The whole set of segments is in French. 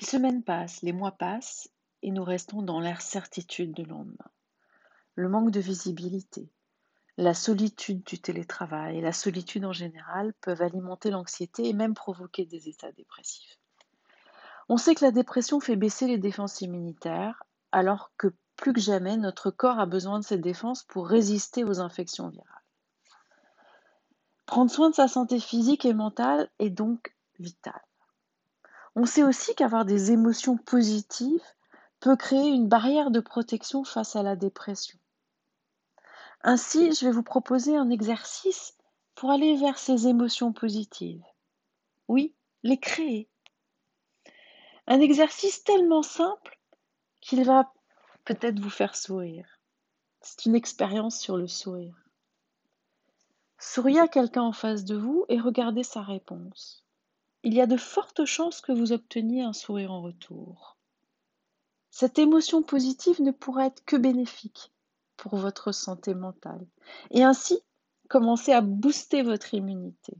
Les semaines passent, les mois passent, et nous restons dans l'incertitude du lendemain. Le manque de visibilité, la solitude du télétravail et la solitude en général peuvent alimenter l'anxiété et même provoquer des états dépressifs. On sait que la dépression fait baisser les défenses immunitaires, alors que plus que jamais, notre corps a besoin de ces défenses pour résister aux infections virales. Prendre soin de sa santé physique et mentale est donc vital. On sait aussi qu'avoir des émotions positives peut créer une barrière de protection face à la dépression. Ainsi, je vais vous proposer un exercice pour aller vers ces émotions positives. Oui, les créer. Un exercice tellement simple qu'il va peut-être vous faire sourire. C'est une expérience sur le sourire. Souriez à quelqu'un en face de vous et regardez sa réponse. Il y a de fortes chances que vous obteniez un sourire en retour. Cette émotion positive ne pourra être que bénéfique pour votre santé mentale et ainsi commencer à booster votre immunité.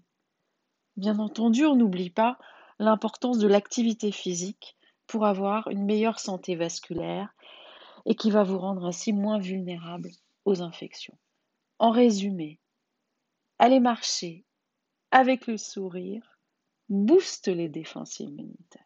Bien entendu, on n'oublie pas l'importance de l'activité physique pour avoir une meilleure santé vasculaire et qui va vous rendre ainsi moins vulnérable aux infections. En résumé, aller marcher avec le sourire booste les défenses immunitaires.